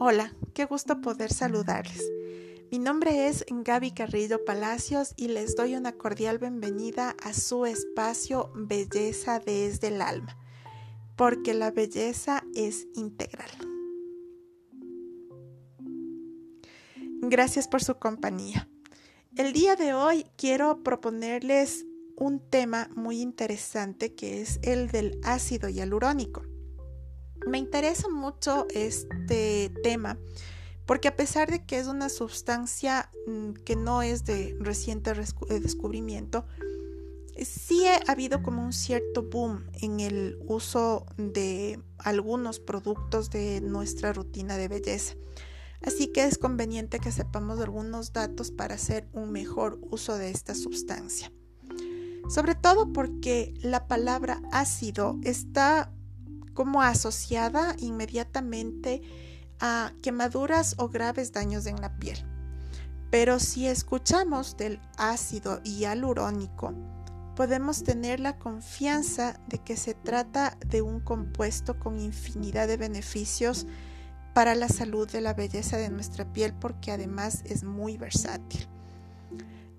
Hola, qué gusto poder saludarles. Mi nombre es Gaby Carrillo Palacios y les doy una cordial bienvenida a su espacio Belleza desde el alma, porque la belleza es integral. Gracias por su compañía. El día de hoy quiero proponerles un tema muy interesante que es el del ácido hialurónico. Me interesa mucho este tema porque a pesar de que es una sustancia mm, que no es de reciente eh, descubrimiento, sí ha habido como un cierto boom en el uso de algunos productos de nuestra rutina de belleza. Así que es conveniente que sepamos algunos datos para hacer un mejor uso de esta sustancia. Sobre todo porque la palabra ácido está como asociada inmediatamente a quemaduras o graves daños en la piel. Pero si escuchamos del ácido hialurónico, podemos tener la confianza de que se trata de un compuesto con infinidad de beneficios para la salud de la belleza de nuestra piel porque además es muy versátil.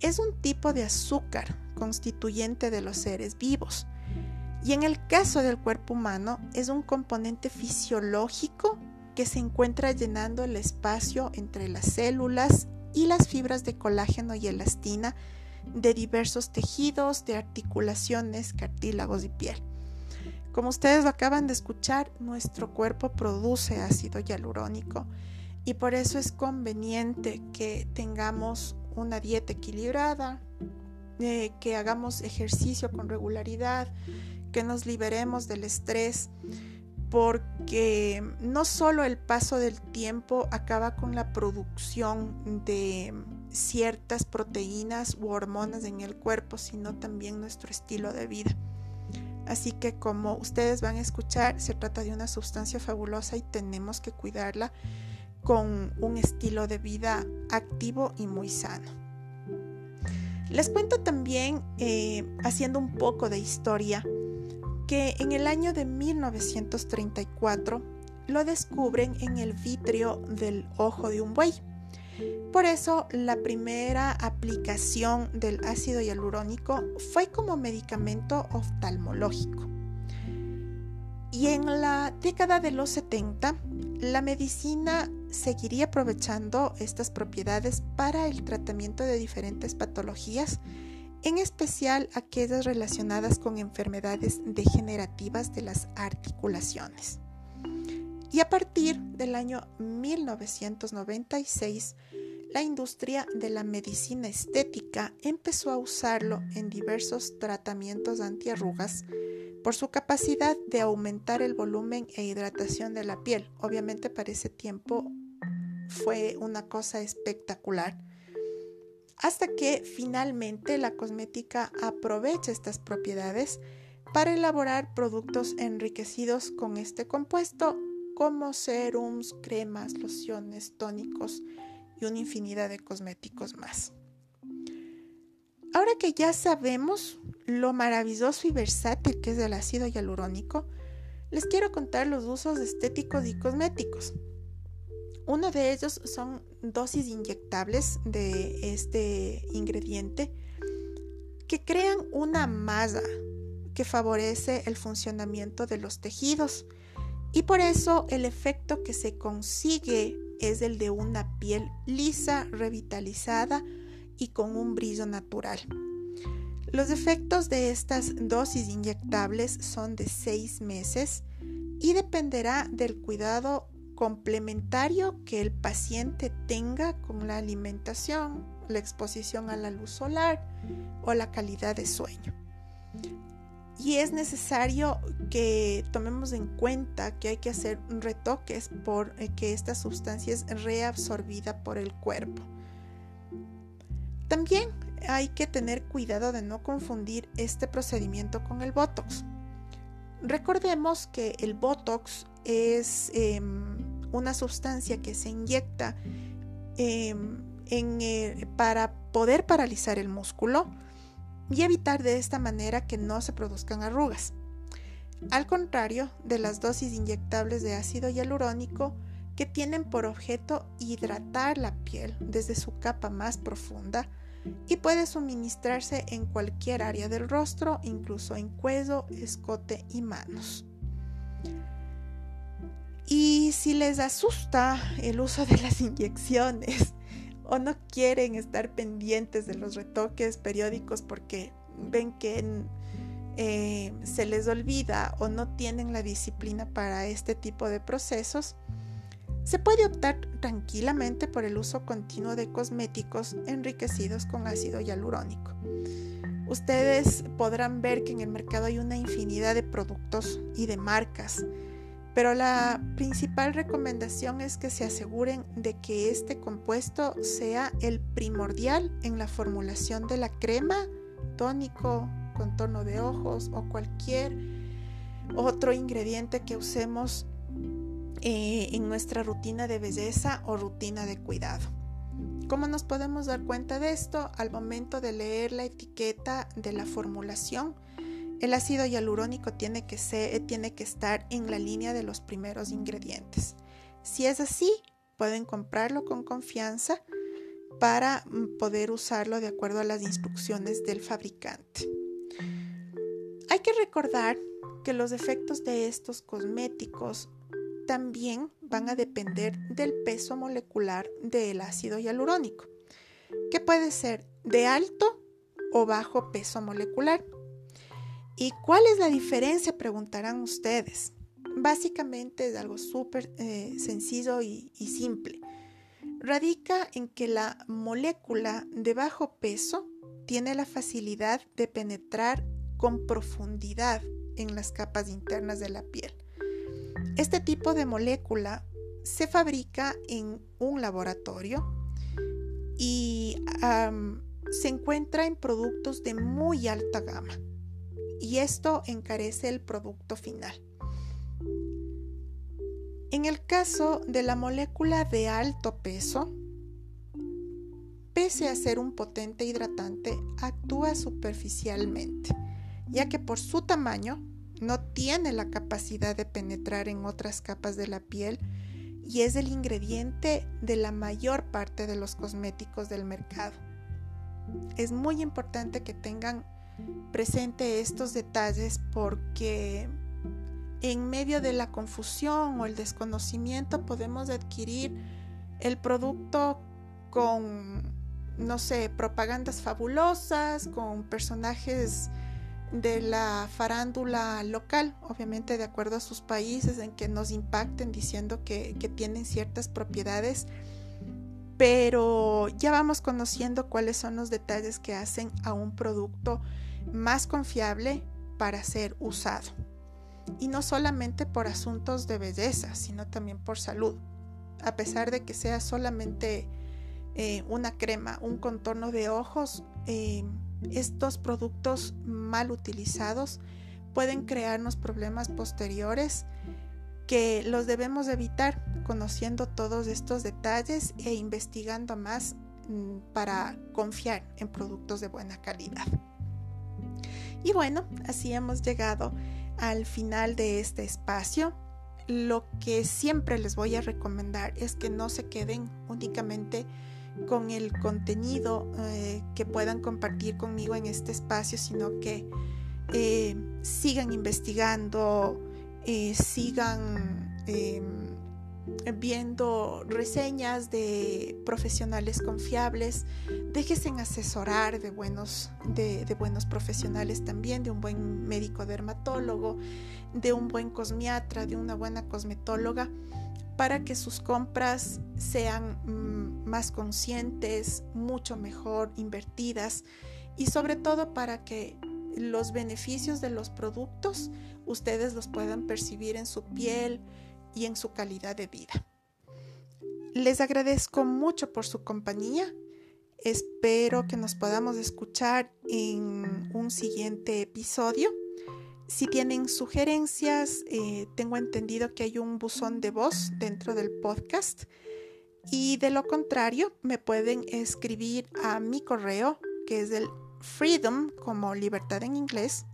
Es un tipo de azúcar constituyente de los seres vivos y en el caso del cuerpo humano es un componente fisiológico que se encuentra llenando el espacio entre las células y las fibras de colágeno y elastina de diversos tejidos, de articulaciones, cartílagos y piel. Como ustedes lo acaban de escuchar, nuestro cuerpo produce ácido hialurónico y por eso es conveniente que tengamos una dieta equilibrada, eh, que hagamos ejercicio con regularidad, que nos liberemos del estrés, porque no solo el paso del tiempo acaba con la producción de ciertas proteínas u hormonas en el cuerpo, sino también nuestro estilo de vida. Así que como ustedes van a escuchar, se trata de una sustancia fabulosa y tenemos que cuidarla con un estilo de vida activo y muy sano. Les cuento también, eh, haciendo un poco de historia, que en el año de 1934 lo descubren en el vitrio del ojo de un buey. Por eso la primera aplicación del ácido hialurónico fue como medicamento oftalmológico. Y en la década de los 70, la medicina seguiría aprovechando estas propiedades para el tratamiento de diferentes patologías en especial aquellas relacionadas con enfermedades degenerativas de las articulaciones. Y a partir del año 1996, la industria de la medicina estética empezó a usarlo en diversos tratamientos antiarrugas por su capacidad de aumentar el volumen e hidratación de la piel. Obviamente para ese tiempo fue una cosa espectacular hasta que finalmente la cosmética aprovecha estas propiedades para elaborar productos enriquecidos con este compuesto como serums, cremas, lociones, tónicos y una infinidad de cosméticos más. Ahora que ya sabemos lo maravilloso y versátil que es el ácido hialurónico, les quiero contar los usos estéticos y cosméticos. Uno de ellos son dosis inyectables de este ingrediente que crean una masa que favorece el funcionamiento de los tejidos y por eso el efecto que se consigue es el de una piel lisa, revitalizada y con un brillo natural. Los efectos de estas dosis inyectables son de seis meses y dependerá del cuidado complementario que el paciente tenga con la alimentación, la exposición a la luz solar o la calidad de sueño. Y es necesario que tomemos en cuenta que hay que hacer retoques por eh, que esta sustancia es reabsorbida por el cuerpo. También hay que tener cuidado de no confundir este procedimiento con el Botox. Recordemos que el Botox es em, una sustancia que se inyecta em, eh, para poder paralizar el músculo y evitar de esta manera que no se produzcan arrugas. Al contrario de las dosis inyectables de ácido hialurónico, que tienen por objeto hidratar la piel desde su capa más profunda y puede suministrarse en cualquier área del rostro, incluso en cuello, escote y manos. Y si les asusta el uso de las inyecciones o no quieren estar pendientes de los retoques periódicos porque ven que eh, se les olvida o no tienen la disciplina para este tipo de procesos, se puede optar tranquilamente por el uso continuo de cosméticos enriquecidos con ácido hialurónico. Ustedes podrán ver que en el mercado hay una infinidad de productos y de marcas, pero la principal recomendación es que se aseguren de que este compuesto sea el primordial en la formulación de la crema, tónico, contorno de ojos o cualquier otro ingrediente que usemos eh, en nuestra rutina de belleza o rutina de cuidado. ¿Cómo nos podemos dar cuenta de esto? Al momento de leer la etiqueta de la formulación, el ácido hialurónico tiene que, ser, tiene que estar en la línea de los primeros ingredientes. Si es así, pueden comprarlo con confianza para mm, poder usarlo de acuerdo a las instrucciones del fabricante. Hay que recordar que los efectos de estos cosméticos también van a depender del peso molecular del ácido hialurónico, que puede ser de alto o bajo peso molecular. ¿Y cuál es la diferencia? Preguntarán ustedes. Básicamente es algo súper eh, sencillo y, y simple. Radica en que la molécula de bajo peso tiene la facilidad de penetrar con profundidad en las capas internas de la piel este tipo de molécula se fabrica en un laboratorio y se encuentra en productos de muy alta gama y esto encarece el producto final. En el caso de la molécula de alto peso, pese a ser un potente hidratante, actúa superficialmente, ya que por su tamaño no tiene la capacidad de penetrar en otras capas de la piel y es el ingrediente de la mayor parte de los cosméticos del mercado. Es muy importante que tengan presente estos detalles porque en medio de la confusión o el desconocimiento podemos adquirir el producto con, no sé, propagandas fabulosas, con personajes de la farándula local, obviamente de acuerdo a sus países en que nos impacten diciendo que, tienen ciertas propiedades, pero ya vamos conociendo cuáles son los detalles que hacen a un producto más confiable para ser usado. Y no solamente por asuntos de belleza, sino también por salud. A pesar de que sea solamente eh, una crema, un contorno de ojos, eh, estos productos mal utilizados pueden crearnos problemas posteriores que los debemos evitar conociendo todos estos detalles e investigando más mm, para confiar en productos de buena calidad. Y bueno, así hemos llegado al final de este espacio. Lo que siempre les voy a recomendar es que no se queden únicamente con el contenido eh, que puedan compartir conmigo en este espacio, sino que eh, sigan investigando, eh, sigan em, viendo reseñas de profesionales confiables, déjense asesorar de buenos, de, buenos profesionales también, de un buen médico dermatólogo, de un buen cosmiatra, de una buena cosmetóloga para que sus compras sean mm, más conscientes, mucho mejor invertidas y sobre todo para que los beneficios de los productos ustedes los puedan percibir en su piel y en su calidad de vida. Les agradezco mucho por su compañía. Espero que nos podamos escuchar en un siguiente episodio. Si tienen sugerencias, eh, tengo entendido que hay un buzón de voz dentro del podcast. Y de lo contrario, me pueden escribir a mi correo, que es el freedom, como libertad en inglés,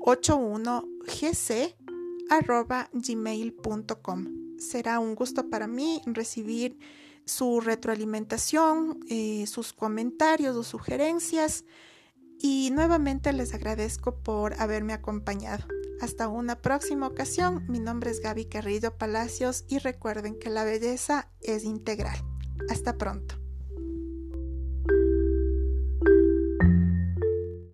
81gc gmail.com. Será un gusto para mí recibir su retroalimentación, eh, sus comentarios o sugerencias y nuevamente les agradezco por haberme acompañado. Hasta una próxima ocasión, mi nombre es Gaby Carrillo Palacios y recuerden que la belleza es integral. Hasta pronto.